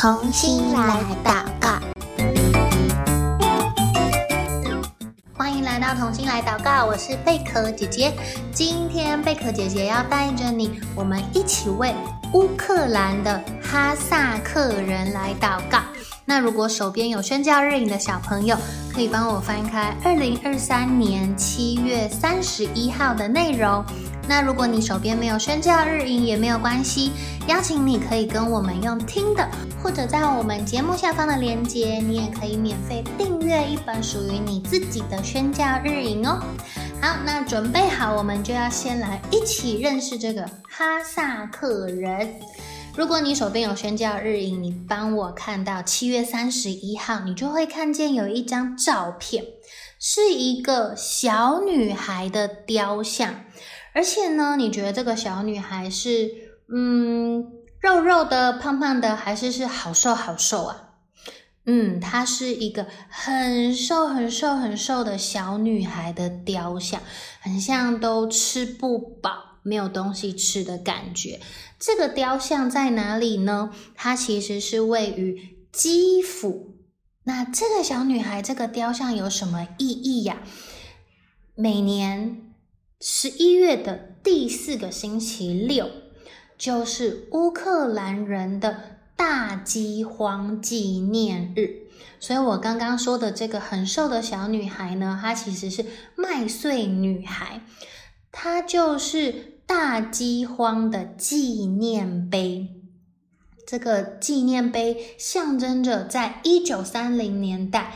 同心来祷告，欢迎来到童心来祷告。我是贝壳姐姐，今天贝壳姐姐要带着你，我们一起为乌克兰的哈萨克人来祷告。那如果手边有宣教日影的小朋友，可以帮我翻开二零二三年七月三十一号的内容。那如果你手边没有宣教日影也没有关系，邀请你可以跟我们用听的，或者在我们节目下方的链接，你也可以免费订阅一本属于你自己的宣教日影哦。好，那准备好，我们就要先来一起认识这个哈萨克人。如果你手边有宣教日影，你帮我看到七月三十一号，你就会看见有一张照片，是一个小女孩的雕像。而且呢，你觉得这个小女孩是嗯肉肉的、胖胖的，还是是好瘦好瘦啊？嗯，她是一个很瘦很瘦很瘦的小女孩的雕像，很像都吃不饱、没有东西吃的感觉。这个雕像在哪里呢？它其实是位于基辅。那这个小女孩这个雕像有什么意义呀？每年。十一月的第四个星期六，就是乌克兰人的大饥荒纪念日。所以我刚刚说的这个很瘦的小女孩呢，她其实是麦穗女孩，它就是大饥荒的纪念碑。这个纪念碑象征着在一九三零年代。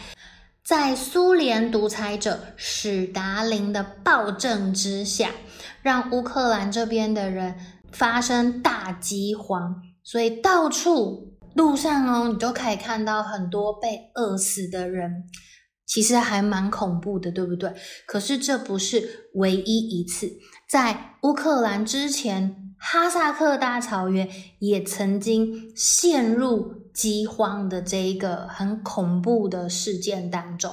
在苏联独裁者史达林的暴政之下，让乌克兰这边的人发生大饥荒，所以到处路上哦，你都可以看到很多被饿死的人，其实还蛮恐怖的，对不对？可是这不是唯一一次，在乌克兰之前，哈萨克大草原也曾经陷入。饥荒的这一个很恐怖的事件当中，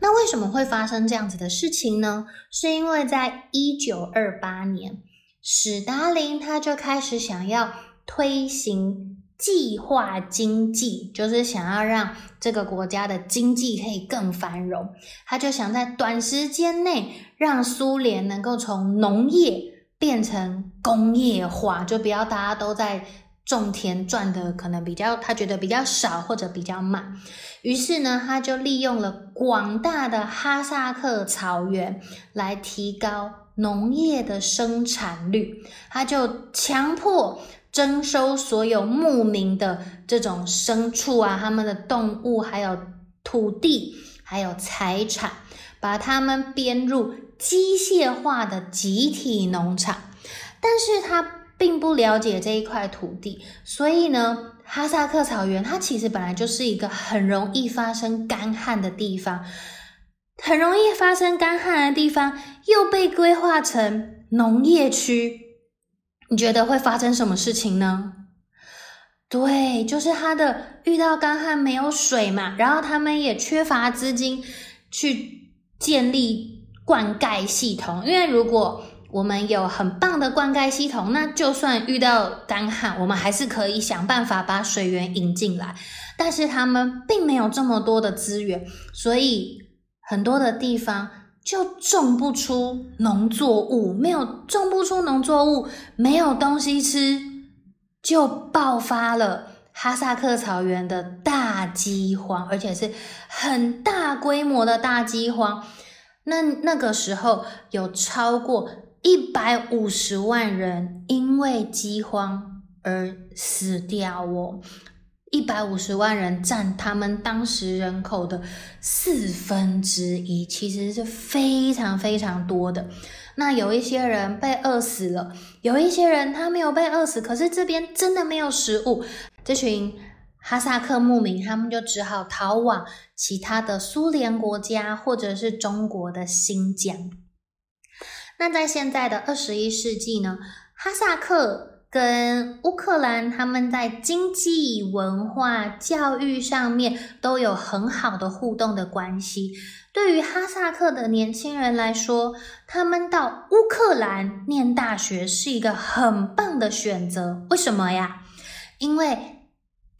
那为什么会发生这样子的事情呢？是因为在一九二八年，史达林他就开始想要推行计划经济，就是想要让这个国家的经济可以更繁荣。他就想在短时间内让苏联能够从农业变成工业化，就不要大家都在。种田赚的可能比较，他觉得比较少或者比较慢，于是呢，他就利用了广大的哈萨克草原来提高农业的生产率。他就强迫征收所有牧民的这种牲畜啊，他们的动物，还有土地，还有财产，把他们编入机械化的集体农场，但是他。并不了解这一块土地，所以呢，哈萨克草原它其实本来就是一个很容易发生干旱的地方，很容易发生干旱的地方又被规划成农业区，你觉得会发生什么事情呢？对，就是它的遇到干旱没有水嘛，然后他们也缺乏资金去建立灌溉系统，因为如果我们有很棒的灌溉系统，那就算遇到干旱，我们还是可以想办法把水源引进来。但是他们并没有这么多的资源，所以很多的地方就种不出农作物，没有种不出农作物，没有东西吃，就爆发了哈萨克草原的大饥荒，而且是很大规模的大饥荒。那那个时候有超过。一百五十万人因为饥荒而死掉哦，一百五十万人占他们当时人口的四分之一，其实是非常非常多的。那有一些人被饿死了，有一些人他没有被饿死，可是这边真的没有食物，这群哈萨克牧民他们就只好逃往其他的苏联国家或者是中国的新疆。那在现在的二十一世纪呢，哈萨克跟乌克兰他们在经济、文化、教育上面都有很好的互动的关系。对于哈萨克的年轻人来说，他们到乌克兰念大学是一个很棒的选择。为什么呀？因为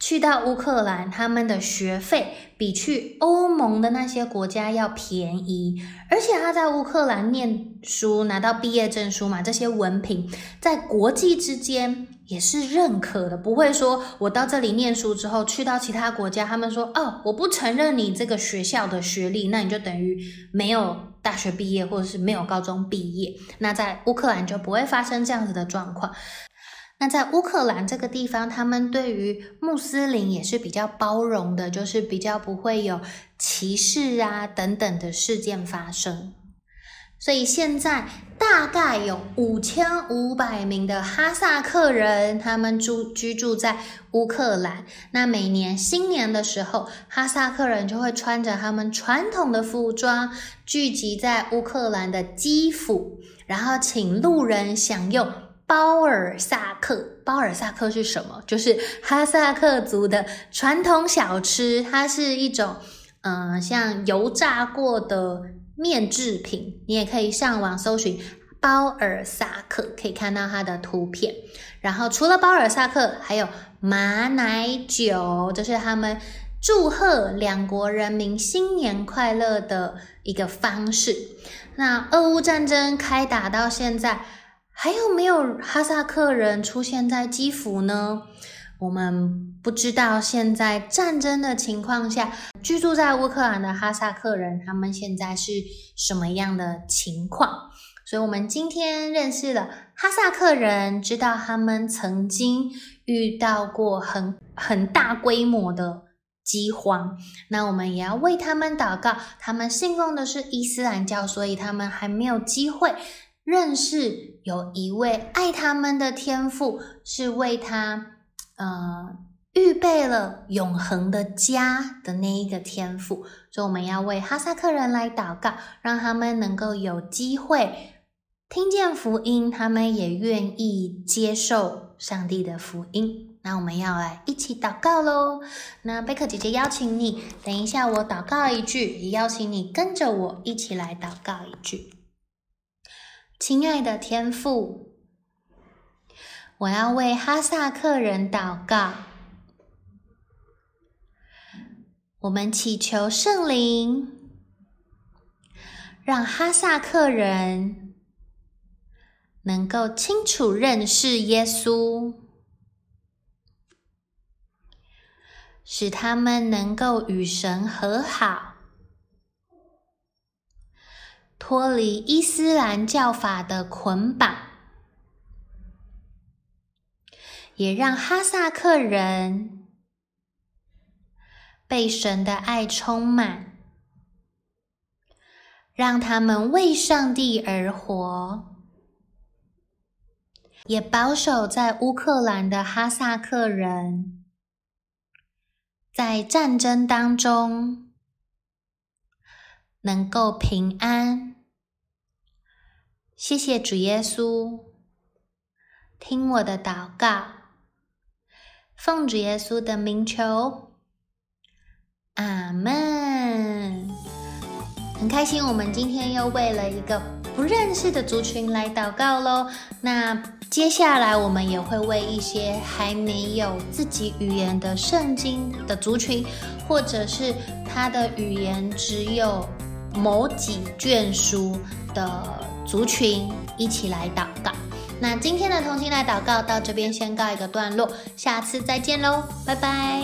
去到乌克兰，他们的学费比去欧盟的那些国家要便宜，而且他在乌克兰念书拿到毕业证书嘛，这些文凭在国际之间也是认可的，不会说我到这里念书之后去到其他国家，他们说哦，我不承认你这个学校的学历，那你就等于没有大学毕业或者是没有高中毕业，那在乌克兰就不会发生这样子的状况。那在乌克兰这个地方，他们对于穆斯林也是比较包容的，就是比较不会有歧视啊等等的事件发生。所以现在大概有五千五百名的哈萨克人，他们住居住在乌克兰。那每年新年的时候，哈萨克人就会穿着他们传统的服装，聚集在乌克兰的基辅，然后请路人享用。包尔萨克，包尔萨克是什么？就是哈萨克族的传统小吃，它是一种，嗯、呃，像油炸过的面制品。你也可以上网搜寻包尔萨克，可以看到它的图片。然后除了包尔萨克，还有马奶酒，这、就是他们祝贺两国人民新年快乐的一个方式。那俄乌战争开打到现在。还有没有哈萨克人出现在基辅呢？我们不知道。现在战争的情况下，居住在乌克兰的哈萨克人，他们现在是什么样的情况？所以，我们今天认识了哈萨克人，知道他们曾经遇到过很很大规模的饥荒。那我们也要为他们祷告。他们信奉的是伊斯兰教，所以他们还没有机会。认识有一位爱他们的天父，是为他呃预备了永恒的家的那一个天父，所以我们要为哈萨克人来祷告，让他们能够有机会听见福音，他们也愿意接受上帝的福音。那我们要来一起祷告喽。那贝克姐姐邀请你，等一下我祷告一句，也邀请你跟着我一起来祷告一句。亲爱的天父，我要为哈萨克人祷告。我们祈求圣灵，让哈萨克人能够清楚认识耶稣，使他们能够与神和好。脱离伊斯兰教法的捆绑，也让哈萨克人被神的爱充满，让他们为上帝而活，也保守在乌克兰的哈萨克人，在战争当中能够平安。谢谢主耶稣，听我的祷告，奉主耶稣的名求，阿门。很开心，我们今天又为了一个不认识的族群来祷告喽。那接下来我们也会为一些还没有自己语言的圣经的族群，或者是他的语言只有某几卷书的。族群一起来祷告。那今天的同心来祷告到这边先告一个段落，下次再见喽，拜拜。